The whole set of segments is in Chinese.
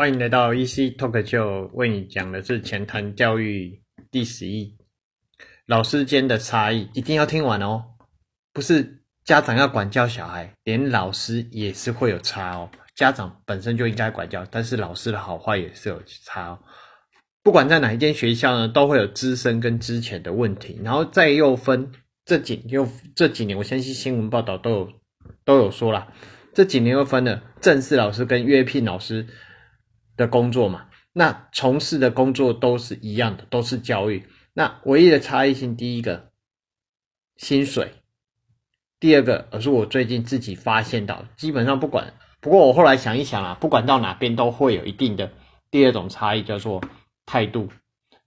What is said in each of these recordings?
欢迎来到 EC Talk Show，为你讲的是前谈教育第十一，老师间的差异，一定要听完哦。不是家长要管教小孩，连老师也是会有差哦。家长本身就应该管教，但是老师的好坏也是有差哦。不管在哪一间学校呢，都会有资深跟之前的问题，然后再又分这几又这几年，我相信新闻报道都有都有说了。这几年又分了正式老师跟约聘老师的工作嘛？那从事的工作都是一样的，都是教育。那唯一的差异性，第一个薪水，第二个，而是我最近自己发现到，基本上不管，不过我后来想一想啊，不管到哪边都会有一定的第二种差异，叫做态度。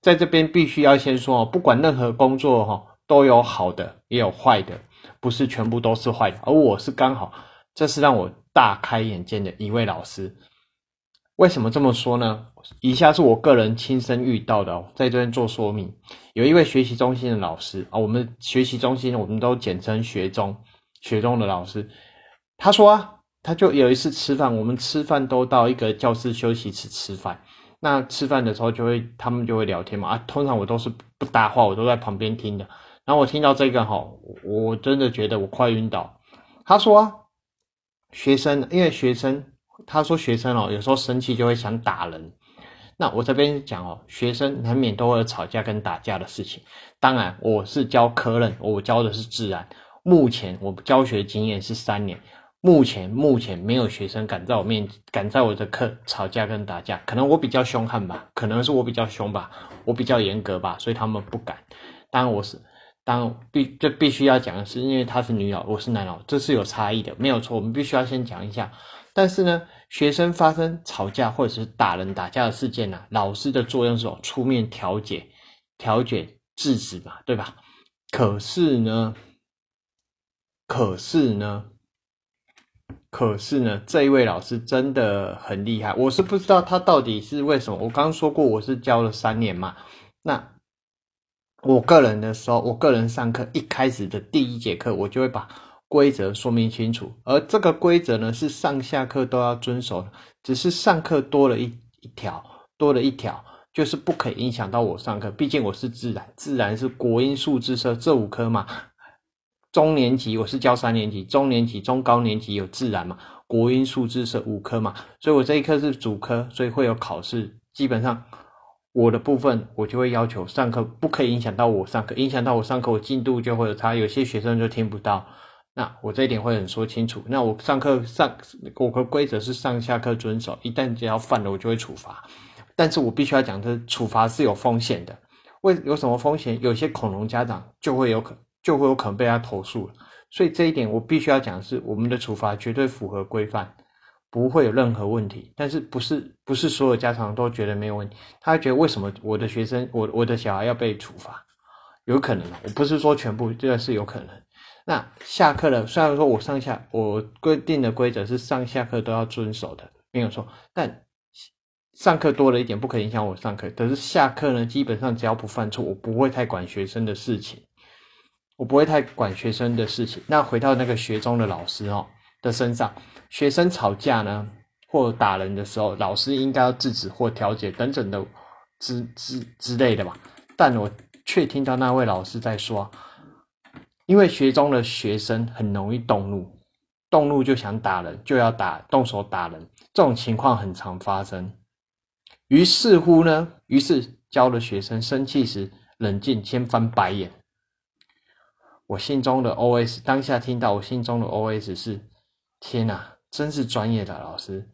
在这边必须要先说哦，不管任何工作哈，都有好的也有坏的，不是全部都是坏的，而我是刚好。这是让我大开眼界的一位老师。为什么这么说呢？以下是我个人亲身遇到的，在这边做说明。有一位学习中心的老师啊，我们学习中心我们都简称学中，学中的老师。他说啊，他就有一次吃饭，我们吃饭都到一个教室休息室吃饭。那吃饭的时候就会他们就会聊天嘛啊，通常我都是不搭话，我都在旁边听的。然后我听到这个哈，我真的觉得我快晕倒。他说啊。学生，因为学生他说学生哦，有时候生气就会想打人。那我这边讲哦，学生难免都会有吵架跟打架的事情。当然，我是教科任，我教的是自然。目前我教学经验是三年，目前目前没有学生敢在我面敢在我的课吵架跟打架。可能我比较凶悍吧，可能是我比较凶吧，我比较严格吧，所以他们不敢。当然我是。当必这必须要讲的是，因为他是女老，我是男老，这是有差异的，没有错。我们必须要先讲一下。但是呢，学生发生吵架或者是打人打架的事件呢，老师的作用是出面调解、调解、制止嘛，对吧？可是呢，可是呢，可是呢，这一位老师真的很厉害，我是不知道他到底是为什么。我刚刚说过，我是教了三年嘛，那。我个人的时候，我个人上课一开始的第一节课，我就会把规则说明清楚。而这个规则呢，是上下课都要遵守的，只是上课多了一一条，多了一条，就是不可以影响到我上课。毕竟我是自然，自然是国音数字社这五科嘛。中年级我是教三年级，中年级、中高年级有自然嘛，国音数字社五科嘛，所以我这一科是主科，所以会有考试，基本上。我的部分，我就会要求上课不可以影响到我上课，影响到我上课，我进度就会有差，有些学生就听不到。那我这一点会很说清楚。那我上课上我的规则是上下课遵守，一旦只要犯了，我就会处罚。但是我必须要讲，这处罚是有风险的。为有什么风险？有些恐龙家长就会有可就会有可能被他投诉了。所以这一点我必须要讲是，我们的处罚绝对符合规范。不会有任何问题，但是不是不是所有家长都觉得没有问题？他觉得为什么我的学生我我的小孩要被处罚？有可能我不是说全部，这个是有可能。那下课了，虽然说我上下我规定的规则是上下课都要遵守的，没有错。但上课多了一点，不可影响我上课。可是下课呢，基本上只要不犯错，我不会太管学生的事情，我不会太管学生的事情。那回到那个学中的老师哦的身上。学生吵架呢，或打人的时候，老师应该要制止或调解等等的之之之类的吧。但我却听到那位老师在说，因为学中的学生很容易动怒，动怒就想打人，就要打动手打人，这种情况很常发生。于是乎呢，于是教了学生生气时冷静，先翻白眼。我心中的 OS，当下听到我心中的 OS 是：天哪！真是专业的老师，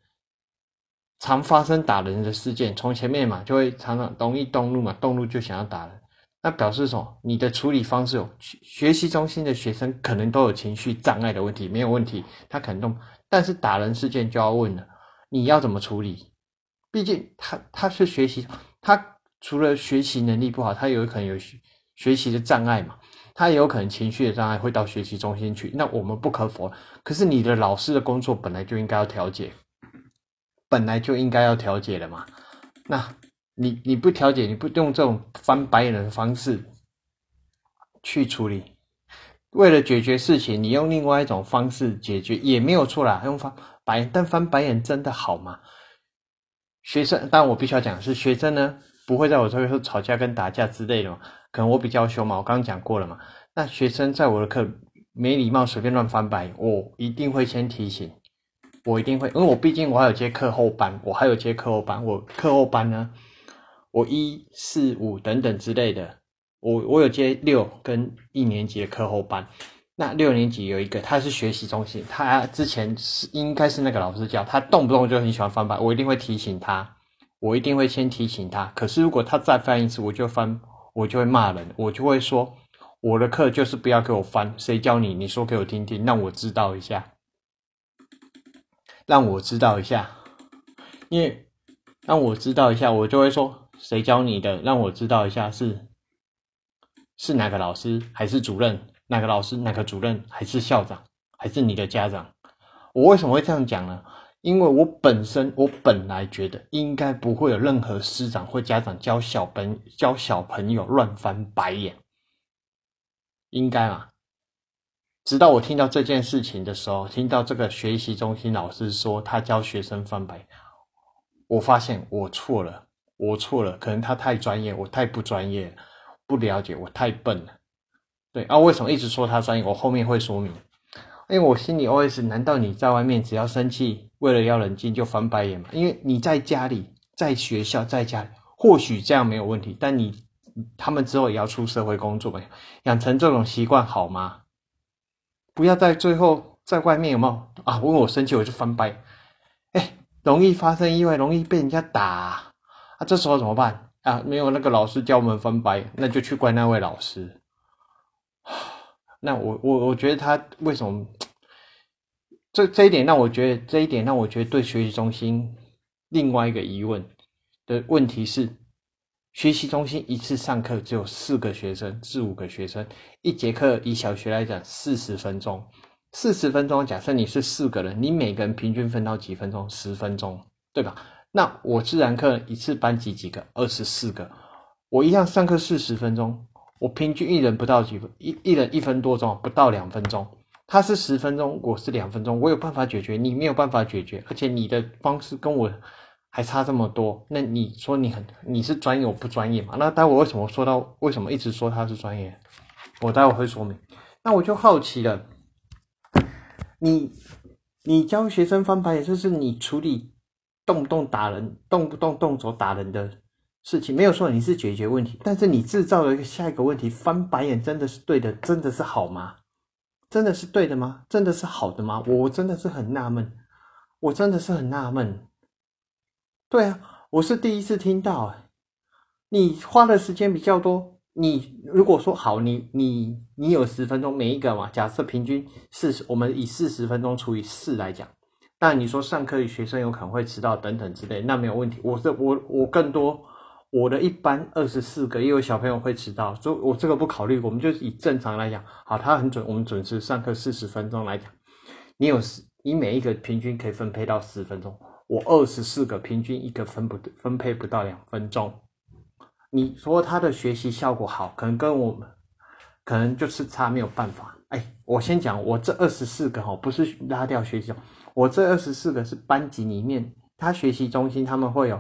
常发生打人的事件，从前面嘛就会常常容易动怒嘛，动怒就想要打人，那表示什么？你的处理方式有学习中心的学生可能都有情绪障碍的问题，没有问题，他可能动，但是打人事件就要问了，你要怎么处理？毕竟他他是学习，他除了学习能力不好，他有可能有学学习的障碍嘛。他也有可能情绪的障碍会到学习中心去，那我们不可否。可是你的老师的工作本来就应该要调解，本来就应该要调解的嘛。那你你不调解，你不用这种翻白眼的方式去处理，为了解决事情，你用另外一种方式解决也没有错啦。用翻白眼，但翻白眼真的好吗？学生，当然我必须要讲是学生呢，不会在我这边说吵架跟打架之类的嘛。可能我比较凶嘛，我刚刚讲过了嘛。那学生在我的课没礼貌，随便乱翻白，我一定会先提醒，我一定会，因为我毕竟我还有接课后班，我还有接课后班，我课后班呢，我一四五等等之类的，我我有接六跟一年级的课后班。那六年级有一个，他是学习中心，他之前是应该是那个老师教，他动不动就很喜欢翻白，我一定会提醒他，我一定会先提醒他。可是如果他再翻一次，我就翻，我就会骂人，我就会说，我的课就是不要给我翻，谁教你？你说给我听听，让我知道一下，让我知道一下，因为让我知道一下，我就会说，谁教你的？让我知道一下，是是哪个老师还是主任？哪个老师、哪个主任，还是校长，还是你的家长？我为什么会这样讲呢？因为我本身，我本来觉得应该不会有任何师长或家长教小朋教小朋友乱翻白眼，应该嘛？直到我听到这件事情的时候，听到这个学习中心老师说他教学生翻白，我发现我错了，我错了，可能他太专业，我太不专业，不了解，我太笨了。对啊，为什么一直说他专业？我后面会说明。因为我心里 OS：难道你在外面只要生气，为了要冷静就翻白眼吗？因为你在家里、在学校、在家里，或许这样没有问题，但你他们之后也要出社会工作嘛，养成这种习惯好吗？不要在最后在外面有没有啊？问我生气我就翻白，哎，容易发生意外，容易被人家打啊！这时候怎么办啊？没有那个老师教我们翻白，那就去怪那位老师。那我我我觉得他为什么这这一点让我觉得这一点让我觉得对学习中心另外一个疑问的问题是，学习中心一次上课只有四个学生至五个学生，一节课以小学来讲四十分钟，四十分钟假设你是四个人，你每个人平均分到几分钟？十分钟，对吧？那我自然课一次班级几个？二十四个，我一样上课四十分钟。我平均一人不到几分，一一人一分多钟，不到两分钟。他是十分钟，我是两分钟。我有办法解决，你没有办法解决，而且你的方式跟我还差这么多。那你说你很你是专业，我不专业嘛？那待会为什么说到为什么一直说他是专业？我待会会说明。那我就好奇了，你你教学生翻白眼，就是你处理动不动打人，动不动动手打人的。事情没有说你是解决问题，但是你制造了一个下一个问题，翻白眼真的是对的，真的是好吗？真的是对的吗？真的是好的吗？我真的是很纳闷，我真的是很纳闷。对啊，我是第一次听到，你花的时间比较多。你如果说好，你你你有十分钟每一个嘛，假设平均四十，我们以四十分钟除以四来讲，但你说上课学生有可能会迟到等等之类，那没有问题。我是我我更多。我的一班二十四个，也有小朋友会迟到，所以我这个不考虑。我们就以正常来讲，好，他很准，我们准时上课四十分钟来讲，你有十，你每一个平均可以分配到十分钟。我二十四个，平均一个分不分配不到两分钟。你说他的学习效果好，可能跟我们可能就是差没有办法。哎，我先讲，我这二十四个哈，不是拉掉学习，我这二十四个是班级里面，他学习中心他们会有。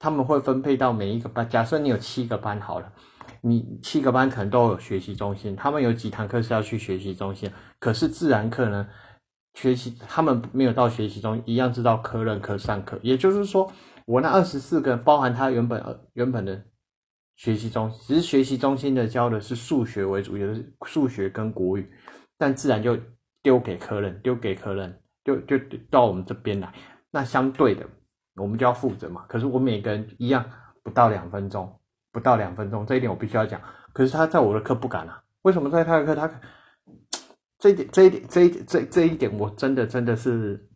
他们会分配到每一个班。假设你有七个班好了，你七个班可能都有学习中心。他们有几堂课是要去学习中心，可是自然课呢，学习他们没有到学习中，一样知道科任课上课。也就是说，我那二十四个包含他原本原本的学习中，只是学习中心的教的是数学为主，也是数学跟国语，但自然就丢给科任，丢给科任，就就到我们这边来。那相对的。我们就要负责嘛，可是我每个人一样不到两分钟，不到两分钟，这一点我必须要讲。可是他在我的课不敢啊，为什么在他的课他？这一点，这一点，这一点这这一点，我真的真的是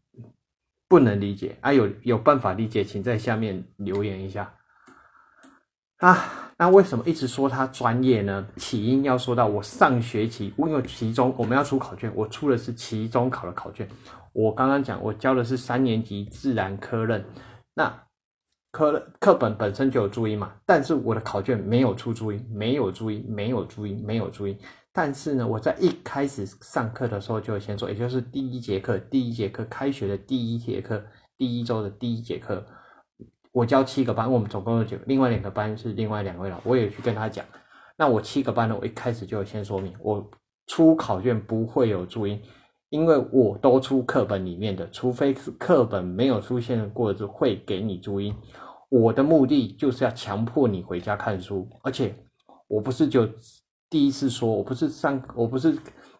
不能理解啊！有有办法理解，请在下面留言一下啊！那为什么一直说他专业呢？起因要说到我上学期，因为期中我们要出考卷，我出的是期中考的考卷。我刚刚讲，我教的是三年级自然科任。那科课本本身就有注音嘛，但是我的考卷没有出注音，没有注音，没有注音，没有注音。但是呢，我在一开始上课的时候就先说，也就是第一节课，第一节课开学的第一节课，第一周的第一节课，我教七个班，我们总共有九，另外两个班是另外两位老，我也去跟他讲。那我七个班呢，我一开始就先说明，我出考卷不会有注音，因为我都出课本里面的，除非是课本没有出现过的会给你注音。我的目的就是要强迫你回家看书，而且我不是就第一次说，我不是上，我不是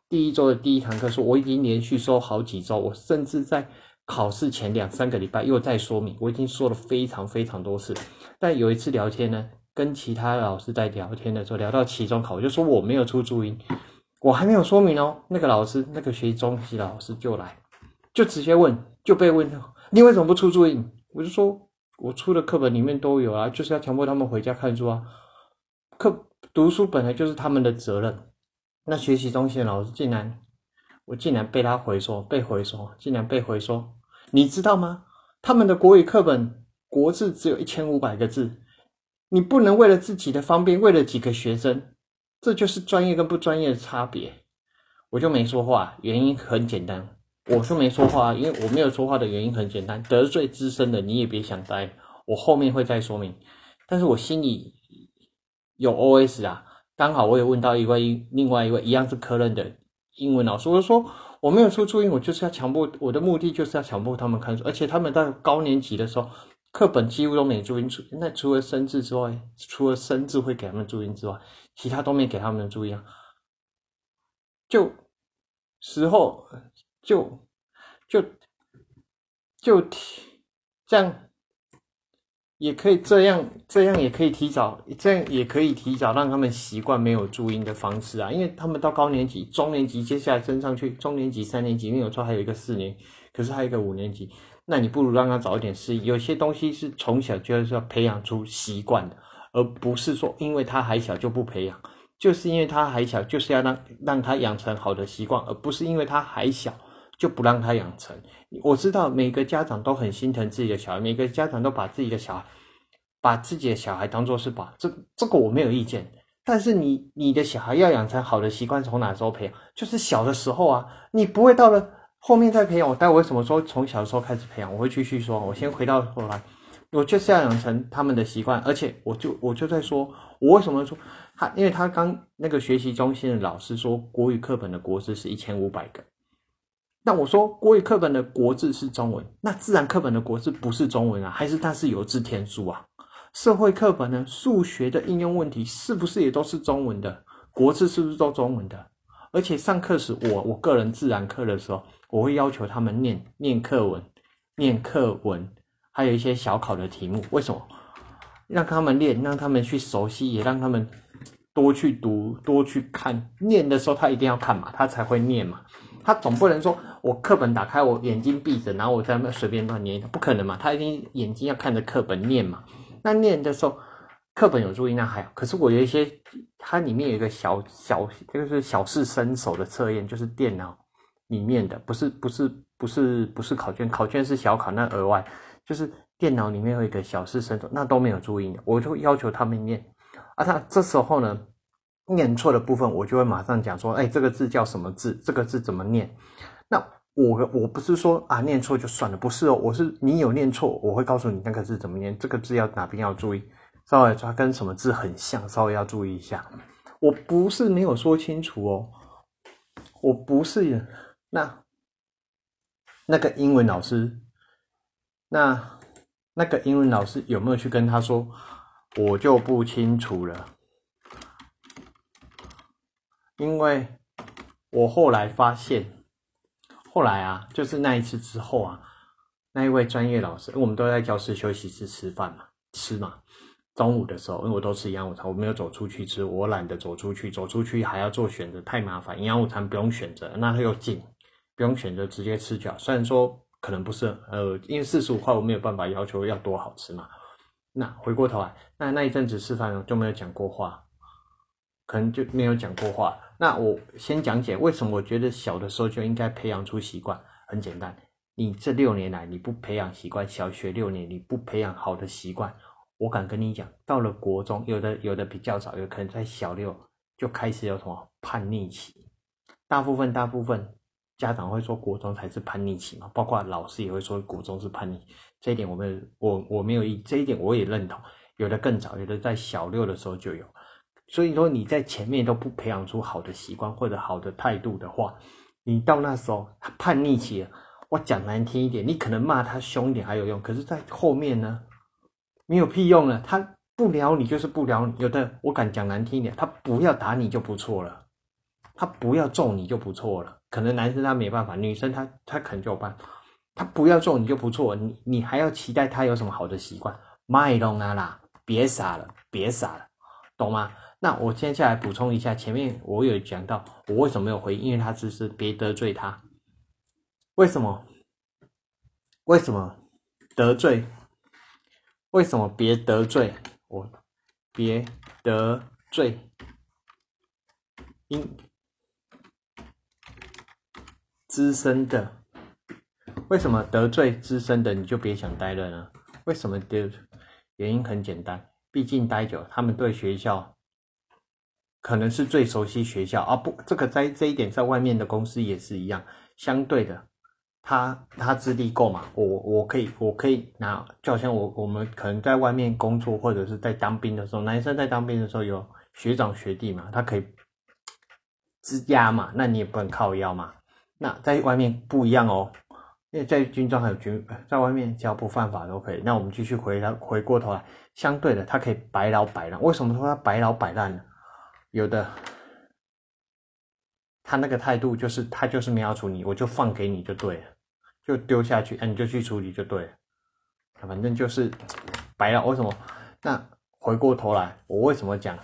第一周的第一堂课说，我已经连续说好几周，我甚至在考试前两三个礼拜又在说明，我已经说了非常非常多次。但有一次聊天呢。跟其他老师在聊天的时候，聊到期中考，我就说我没有出注音，我还没有说明哦。那个老师，那个学习中期的老师就来，就直接问，就被问你为什么不出注音？我就说我出的课本里面都有啊，就是要强迫他们回家看书啊。课读书本来就是他们的责任。那学习中心的老师竟然，我竟然被他回说，被回说，竟然被回说，你知道吗？他们的国语课本国字只有一千五百个字。你不能为了自己的方便，为了几个学生，这就是专业跟不专业的差别。我就没说话，原因很简单，我是没说话，因为我没有说话的原因很简单，得罪资深的你也别想待，我后面会再说明。但是我心里有 OS 啊，刚好我也问到一位另外一位一样是科任的英文老师，我就说我没有出注音，我就是要强迫，我的目的就是要强迫他们看书，而且他们到高年级的时候。课本几乎都没注音，除那除了生字之外，除了生字会给他们注音之外，其他都没给他们注音啊。就时候就就就提这样，也可以这样，这样也可以提早，这样也可以提早让他们习惯没有注音的方式啊。因为他们到高年级、中年级，接下来升上去，中年级、三年级，因为有时候还有一个四年，可是还有一个五年级。那你不如让他早一点适应。有些东西是从小就是要培养出习惯的，而不是说因为他还小就不培养。就是因为他还小，就是要让让他养成好的习惯，而不是因为他还小就不让他养成。我知道每个家长都很心疼自己的小孩，每个家长都把自己的小孩把自己的小孩当做是宝，这这个我没有意见。但是你你的小孩要养成好的习惯，从哪时候培养？就是小的时候啊，你不会到了。后面再培养，我待会什么时候从小时候开始培养，我会继续说。我先回到后来，我就是要养成他们的习惯，而且我就我就在说，我为什么说他？因为他刚那个学习中心的老师说，国语课本的国字是一千五百个。那我说国语课本的国字是中文，那自然课本的国字不是中文啊？还是它是有字天书啊？社会课本呢？数学的应用问题是不是也都是中文的？国字是不是都中文的？而且上课时，我我个人自然课的时候。我会要求他们念念课文，念课文，还有一些小考的题目。为什么？让他们练，让他们去熟悉，也让他们多去读，多去看。念的时候他一定要看嘛，他才会念嘛。他总不能说我课本打开，我眼睛闭着，然后我在那随便乱念，不可能嘛。他一定眼睛要看着课本念嘛。那念的时候，课本有注意那还好。可是我有一些，它里面有一个小小，就是小试身手的测验，就是电脑。里面的不是不是不是不是考卷，考卷是小考，那额外就是电脑里面有一个小试身手，那都没有注意的，我就要求他们念啊。他这时候呢，念错的部分，我就会马上讲说，哎，这个字叫什么字？这个字怎么念？那我我不是说啊，念错就算了，不是哦，我是你有念错，我会告诉你那个字怎么念，这个字要哪边要注意，稍微它跟什么字很像，稍微要注意一下。我不是没有说清楚哦，我不是。那那个英文老师，那那个英文老师有没有去跟他说？我就不清楚了，因为我后来发现，后来啊，就是那一次之后啊，那一位专业老师，我们都在教室休息室吃饭嘛，吃嘛，中午的时候，因为我都吃营养午餐，我没有走出去吃，我懒得走出去，走出去还要做选择，太麻烦。营养午餐不用选择，那它又近。不用选择直接吃就好，虽然说可能不是，呃，因为四十五块我没有办法要求要多好吃嘛。那回过头来，那那一阵子吃饭就没有讲过话，可能就没有讲过话。那我先讲解为什么我觉得小的时候就应该培养出习惯。很简单，你这六年来你不培养习惯，小学六年你不培养好的习惯，我敢跟你讲，到了国中，有的有的比较早，有可能在小六就开始有什么叛逆期，大部分大部分。家长会说国中才是叛逆期嘛，包括老师也会说国中是叛逆。这一点我们我我没有意，这一点我也认同。有的更早，有的在小六的时候就有。所以说你在前面都不培养出好的习惯或者好的态度的话，你到那时候他叛逆期，我讲难听一点，你可能骂他凶一点还有用，可是，在后面呢，没有屁用了。他不聊你就是不聊你，有的我敢讲难听一点，他不要打你就不错了，他不要揍你就不错了。可能男生他没办法，女生他他可能就有办法。他不要揍你就不错，你你还要期待他有什么好的习惯？卖弄啊啦，别傻了，别傻了，懂吗？那我接下来补充一下，前面我有讲到我为什么没有回应，因为他只是别得罪他。为什么？为什么得罪？为什么别得罪我？别得罪，因资深的。为什么得罪资深的你就别想待了呢？为什么的原因很简单，毕竟待久，他们对学校可能是最熟悉学校啊。不，这个在这一点，在外面的公司也是一样。相对的，他他资历够嘛？我我可以我可以拿，就好像我我们可能在外面工作或者是在当兵的时候，男生在当兵的时候有学长学弟嘛，他可以支压嘛，那你也不能靠腰嘛。那在外面不一样哦。因为在军装还有军，在外面只要不犯法都可以。那我们继续回来，回过头来，相对的，他可以摆老摆烂。为什么说他摆老摆烂呢？有的，他那个态度就是，他就是没有处理，我就放给你就对了，就丢下去，哎，你就去处理就对了。反正就是白了。为什么？那回过头来，我为什么讲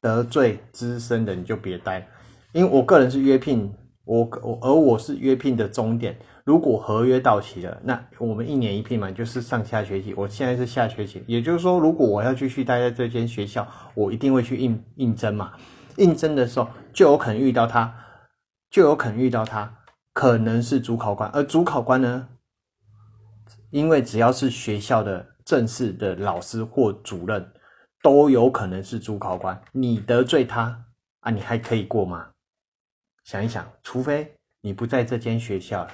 得罪资深的你就别待？因为我个人是约聘。我我而我是约聘的终点，如果合约到期了，那我们一年一聘嘛，就是上下学期。我现在是下学期，也就是说，如果我要继续待在这间学校，我一定会去应应征嘛。应征的时候就有可能遇到他，就有可能遇到他，可能是主考官。而主考官呢，因为只要是学校的正式的老师或主任，都有可能是主考官。你得罪他啊，你还可以过吗？想一想，除非你不在这间学校，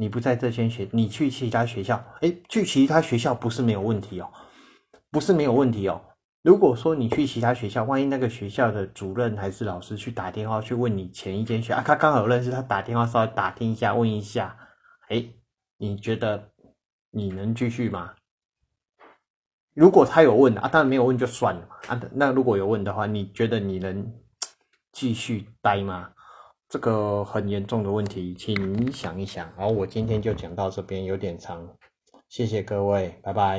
你不在这间学，你去其他学校，哎，去其他学校不是没有问题哦，不是没有问题哦。如果说你去其他学校，万一那个学校的主任还是老师去打电话去问你前一间学啊，他刚好认识，他打电话稍微打听一下，问一下，哎，你觉得你能继续吗？如果他有问啊，当然没有问就算了嘛啊，那如果有问的话，你觉得你能继续待吗？这个很严重的问题，请你想一想。好，我今天就讲到这边，有点长，谢谢各位，拜拜。